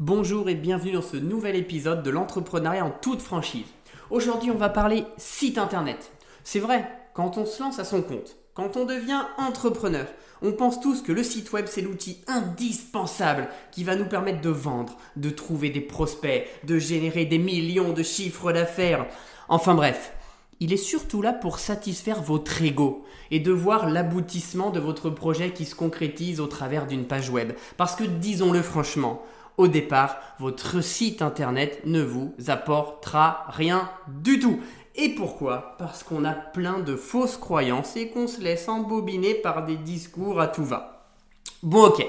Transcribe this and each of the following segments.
Bonjour et bienvenue dans ce nouvel épisode de l'entrepreneuriat en toute franchise. Aujourd'hui, on va parler site internet. C'est vrai, quand on se lance à son compte, quand on devient entrepreneur, on pense tous que le site web c'est l'outil indispensable qui va nous permettre de vendre, de trouver des prospects, de générer des millions de chiffres d'affaires. Enfin bref, il est surtout là pour satisfaire votre ego et de voir l'aboutissement de votre projet qui se concrétise au travers d'une page web. Parce que disons-le franchement, au départ, votre site internet ne vous apportera rien du tout. Et pourquoi? Parce qu'on a plein de fausses croyances et qu'on se laisse embobiner par des discours à tout va. Bon ok,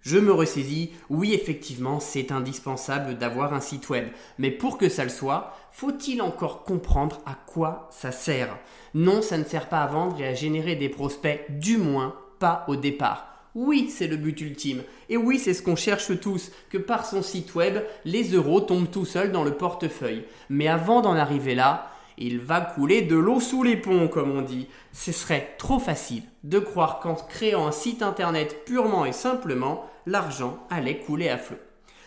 je me ressaisis, oui effectivement c'est indispensable d'avoir un site web, mais pour que ça le soit, faut-il encore comprendre à quoi ça sert? Non, ça ne sert pas à vendre et à générer des prospects, du moins pas au départ. Oui, c'est le but ultime. Et oui, c'est ce qu'on cherche tous, que par son site web, les euros tombent tout seuls dans le portefeuille. Mais avant d'en arriver là, il va couler de l'eau sous les ponts, comme on dit. Ce serait trop facile de croire qu'en créant un site internet purement et simplement, l'argent allait couler à flot.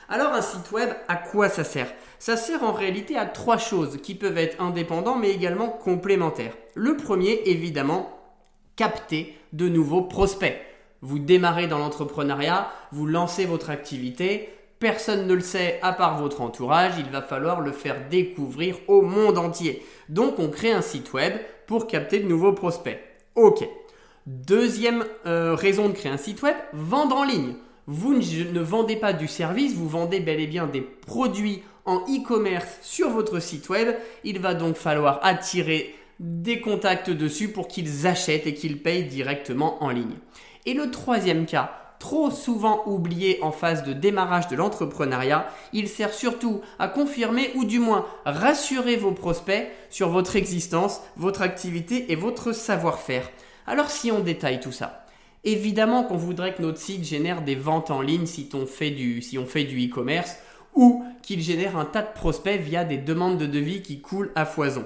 Alors un site web, à quoi ça sert? Ça sert en réalité à trois choses qui peuvent être indépendants mais également complémentaires. Le premier, évidemment, capter de nouveaux prospects. Vous démarrez dans l'entrepreneuriat, vous lancez votre activité, personne ne le sait à part votre entourage, il va falloir le faire découvrir au monde entier. Donc on crée un site web pour capter de nouveaux prospects. Ok. Deuxième euh, raison de créer un site web, vendre en ligne. Vous ne vendez pas du service, vous vendez bel et bien des produits en e-commerce sur votre site web. Il va donc falloir attirer des contacts dessus pour qu'ils achètent et qu'ils payent directement en ligne. Et le troisième cas, trop souvent oublié en phase de démarrage de l'entrepreneuriat, il sert surtout à confirmer ou du moins rassurer vos prospects sur votre existence, votre activité et votre savoir-faire. Alors si on détaille tout ça, évidemment qu'on voudrait que notre site génère des ventes en ligne si on fait du, e-commerce ou qu'il génère un tas de prospects via des demandes de devis qui coulent à foison.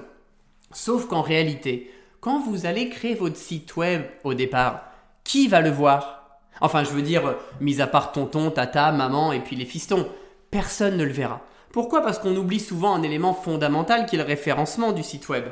Sauf qu'en réalité, quand vous allez créer votre site web au départ, qui va le voir? Enfin, je veux dire, mis à part tonton, tata, maman et puis les fistons, personne ne le verra. Pourquoi? Parce qu'on oublie souvent un élément fondamental qui est le référencement du site web.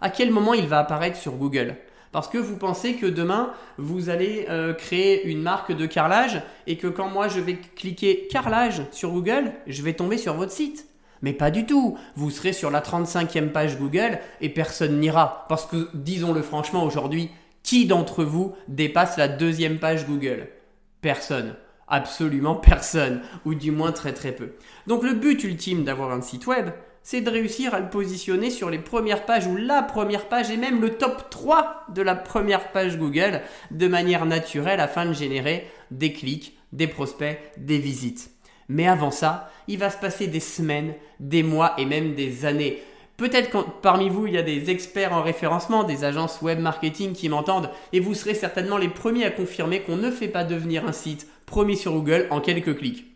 À quel moment il va apparaître sur Google? Parce que vous pensez que demain, vous allez euh, créer une marque de carrelage et que quand moi je vais cliquer carrelage sur Google, je vais tomber sur votre site. Mais pas du tout. Vous serez sur la 35e page Google et personne n'ira. Parce que, disons-le franchement, aujourd'hui, qui d'entre vous dépasse la deuxième page Google? Personne. Absolument personne. Ou du moins très très peu. Donc le but ultime d'avoir un site web, c'est de réussir à le positionner sur les premières pages ou la première page et même le top 3 de la première page Google de manière naturelle afin de générer des clics, des prospects, des visites. Mais avant ça, il va se passer des semaines, des mois et même des années Peut-être que parmi vous, il y a des experts en référencement, des agences web marketing qui m'entendent, et vous serez certainement les premiers à confirmer qu'on ne fait pas devenir un site promis sur Google en quelques clics.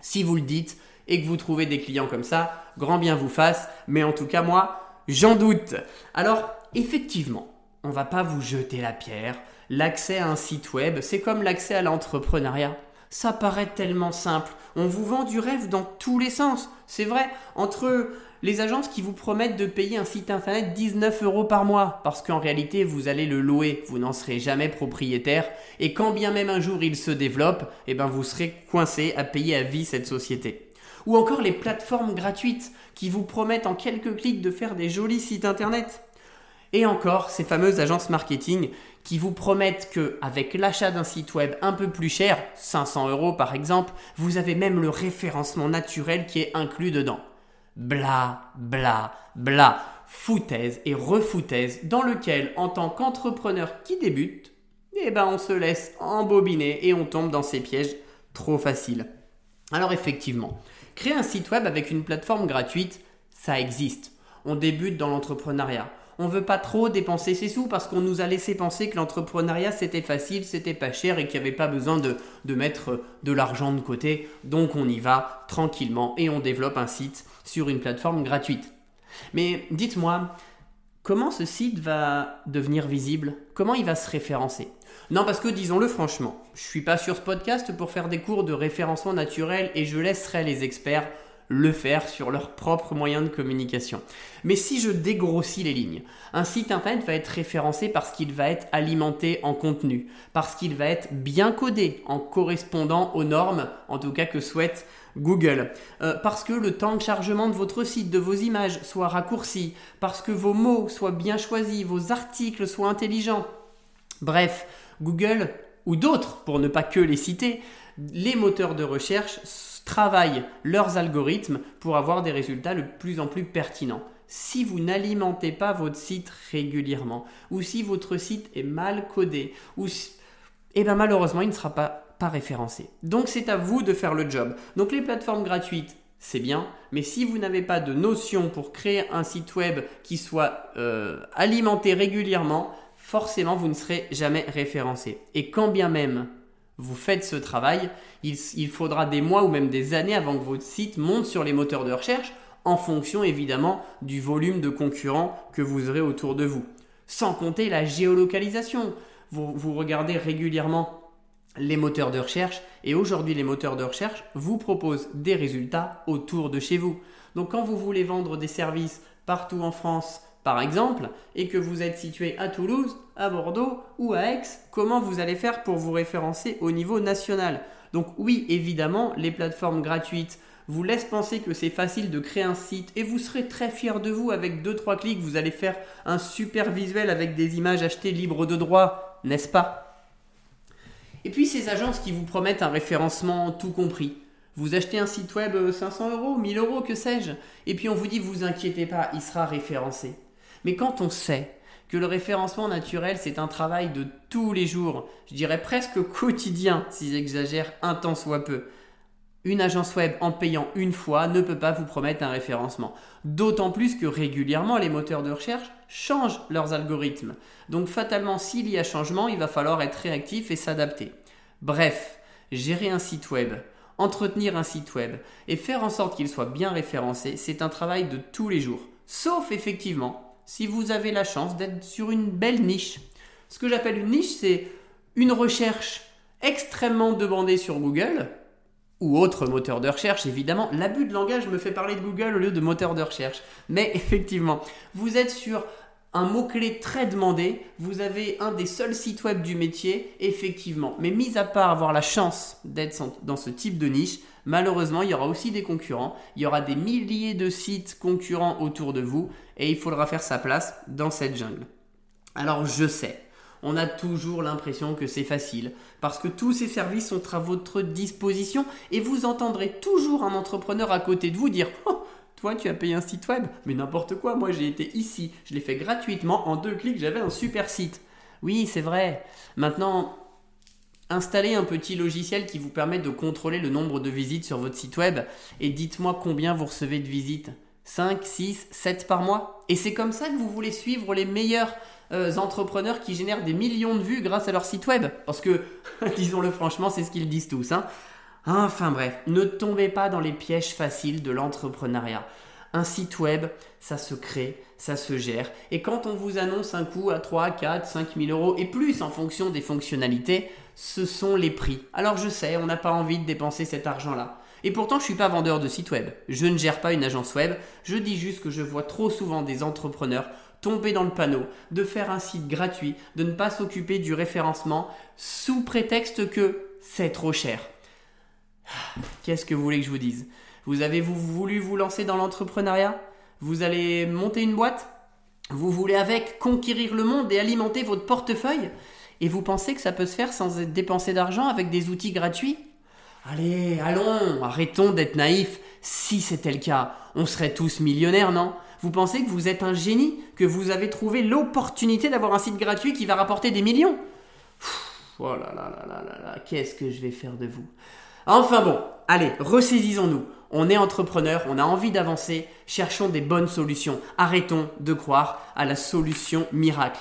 Si vous le dites et que vous trouvez des clients comme ça, grand bien vous fasse, mais en tout cas moi, j'en doute. Alors, effectivement, on va pas vous jeter la pierre. L'accès à un site web, c'est comme l'accès à l'entrepreneuriat. Ça paraît tellement simple. On vous vend du rêve dans tous les sens. C'est vrai, entre les agences qui vous promettent de payer un site internet 19 euros par mois, parce qu'en réalité vous allez le louer, vous n'en serez jamais propriétaire, et quand bien même un jour il se développe, eh ben vous serez coincé à payer à vie cette société. Ou encore les plateformes gratuites qui vous promettent en quelques clics de faire des jolis sites internet. Et encore ces fameuses agences marketing qui vous promettent que avec l'achat d'un site web un peu plus cher, 500 euros par exemple, vous avez même le référencement naturel qui est inclus dedans bla, bla, bla, foutaise et refoutaise dans lequel, en tant qu'entrepreneur qui débute, eh ben on se laisse embobiner et on tombe dans ces pièges trop faciles. Alors effectivement, créer un site web avec une plateforme gratuite, ça existe. On débute dans l'entrepreneuriat. On veut pas trop dépenser ses sous parce qu'on nous a laissé penser que l'entrepreneuriat c'était facile, c'était pas cher et qu'il n'y avait pas besoin de, mettre de l'argent de côté. Donc on y va tranquillement et on développe un site sur une plateforme gratuite. Mais dites-moi, comment ce site va devenir visible? Comment il va se référencer? Non, parce que disons-le franchement, je suis pas sur ce podcast pour faire des cours de référencement naturel et je laisserai les experts le faire sur leurs propres moyens de communication. Mais si je dégrossis les lignes, un site internet va être référencé parce qu'il va être alimenté en contenu, parce qu'il va être bien codé en correspondant aux normes, en tout cas que souhaite Google, euh, parce que le temps de chargement de votre site, de vos images soit raccourci, parce que vos mots soient bien choisis, vos articles soient intelligents. Bref, Google ou d'autres, pour ne pas que les citer, les moteurs de recherche travaillent leurs algorithmes pour avoir des résultats de plus en plus pertinents. Si vous n'alimentez pas votre site régulièrement, ou si votre site est mal codé, ou eh ben malheureusement il ne sera pas, pas référencé. Donc c'est à vous de faire le job. Donc les plateformes gratuites, c'est bien, mais si vous n'avez pas de notion pour créer un site web qui soit euh, alimenté régulièrement, forcément vous ne serez jamais référencé. Et quand bien même vous faites ce travail, il, faudra des mois ou même des années avant que votre site monte sur les moteurs de recherche, en fonction évidemment du volume de concurrents que vous aurez autour de vous. Sans compter la géolocalisation. Vous, regardez régulièrement les moteurs de recherche et aujourd'hui les moteurs de recherche vous proposent des résultats autour de chez vous. Donc quand vous voulez vendre des services partout en France, par exemple, et que vous êtes situé à Toulouse, à Bordeaux ou à Aix, comment vous allez faire pour vous référencer au niveau national? Donc oui, évidemment, les plateformes gratuites vous laissent penser que c'est facile de créer un site et vous serez très fier de vous avec 2-3 clics, vous allez faire un super visuel avec des images achetées libres de droit, n'est-ce pas? Et puis ces agences qui vous promettent un référencement tout compris. Vous achetez un site web 500 euros, 1000 euros, que sais-je, et puis on vous dit vous inquiétez pas, il sera référencé. Mais quand on sait que le référencement naturel, c'est un travail de tous les jours, je dirais presque quotidien, si j'exagère un temps soit peu, une agence web en payant une fois ne peut pas vous promettre un référencement. D'autant plus que régulièrement, les moteurs de recherche changent leurs algorithmes. Donc fatalement, s'il y a changement, il va falloir être réactif et s'adapter. Bref, gérer un site web, entretenir un site web et faire en sorte qu'il soit bien référencé, c'est un travail de tous les jours. Sauf effectivement si vous avez la chance d'être sur une belle niche. Ce que j'appelle une niche, c'est une recherche extrêmement demandée sur Google, ou autre moteur de recherche, évidemment. L'abus de langage me fait parler de Google au lieu de moteur de recherche. Mais effectivement, vous êtes sur un mot-clé très demandé, vous avez un des seuls sites web du métier, effectivement. Mais mis à part avoir la chance d'être dans ce type de niche, malheureusement, il y aura aussi des concurrents, il y aura des milliers de sites concurrents autour de vous, et il faudra faire sa place dans cette jungle. Alors je sais, on a toujours l'impression que c'est facile, parce que tous ces services sont à votre disposition, et vous entendrez toujours un entrepreneur à côté de vous dire oh, tu as payé un site web Mais n'importe quoi, moi j'ai été ici, je l'ai fait gratuitement, en deux clics, j'avais un super site. Oui, c'est vrai. Maintenant, installez un petit logiciel qui vous permet de contrôler le nombre de visites sur votre site web et dites-moi combien vous recevez de visites. 5, 6, 7 par mois Et c'est comme ça que vous voulez suivre les meilleurs euh, entrepreneurs qui génèrent des millions de vues grâce à leur site web Parce que, disons-le franchement, c'est ce qu'ils disent tous. Hein Enfin bref, ne tombez pas dans les pièges faciles de l'entrepreneuriat. Un site web, ça se crée, ça se gère. Et quand on vous annonce un coût à 3, 4, 5 000 euros et plus en fonction des fonctionnalités, ce sont les prix. Alors je sais, on n'a pas envie de dépenser cet argent-là. Et pourtant, je ne suis pas vendeur de site web. Je ne gère pas une agence web. Je dis juste que je vois trop souvent des entrepreneurs tomber dans le panneau de faire un site gratuit, de ne pas s'occuper du référencement sous prétexte que c'est trop cher. Qu'est-ce que vous voulez que je vous dise? Vous avez voulu vous lancer dans l'entrepreneuriat? Vous allez monter une boîte? Vous voulez avec conquérir le monde et alimenter votre portefeuille? Et vous pensez que ça peut se faire sans dépenser d'argent avec des outils gratuits? Allez, allons, arrêtons d'être naïfs. Si c'était le cas, on serait tous millionnaires, non? Vous pensez que vous êtes un génie Que vous avez trouvé l'opportunité d'avoir un site gratuit qui va rapporter des millions? Oh là là là là là là, qu'est-ce que je vais faire de vous? Enfin bon, allez, ressaisissons-nous. On est entrepreneur, on a envie d'avancer, cherchons des bonnes solutions. Arrêtons de croire à la solution miracle.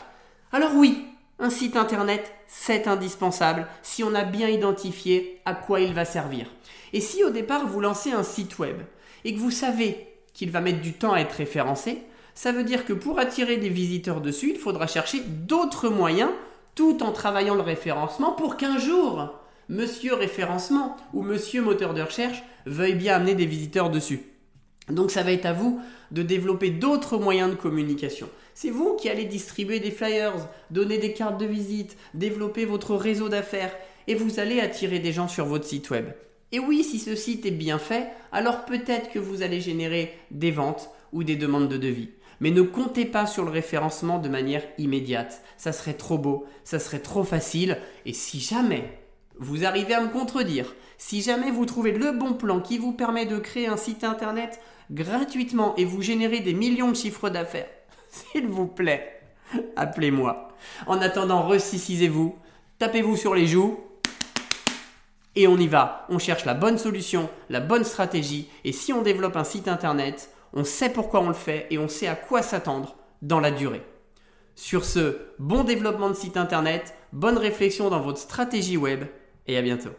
Alors oui, un site internet, c'est indispensable si on a bien identifié à quoi il va servir. Et si au départ vous lancez un site web et que vous savez qu'il va mettre du temps à être référencé, Ça veut dire que pour attirer des visiteurs dessus, il faudra chercher d'autres moyens tout en travaillant le référencement pour qu'un jour, monsieur référencement ou monsieur moteur de recherche veuille bien amener des visiteurs dessus. Donc ça va être à vous de développer d'autres moyens de communication. C'est vous qui allez distribuer des flyers, donner des cartes de visite, développer votre réseau d'affaires et vous allez attirer des gens sur votre site web. Et oui, si ce site est bien fait, alors peut-être que vous allez générer des ventes ou des demandes de devis. Mais ne comptez pas sur le référencement de manière immédiate. Ça serait trop beau, ça serait trop facile. Et si jamais vous arrivez à me contredire, si jamais vous trouvez le bon plan qui vous permet de créer un site internet gratuitement et vous générez des millions de chiffres d'affaires, s'il vous plaît, appelez-moi. En attendant, ressicisez-vous, tapez-vous sur les joues et on y va. On cherche la bonne solution, la bonne stratégie et si on développe un site internet, on sait pourquoi on le fait et on sait à quoi s'attendre dans la durée. Sur ce, bon développement de site internet, bonne réflexion dans votre stratégie web et à bientôt.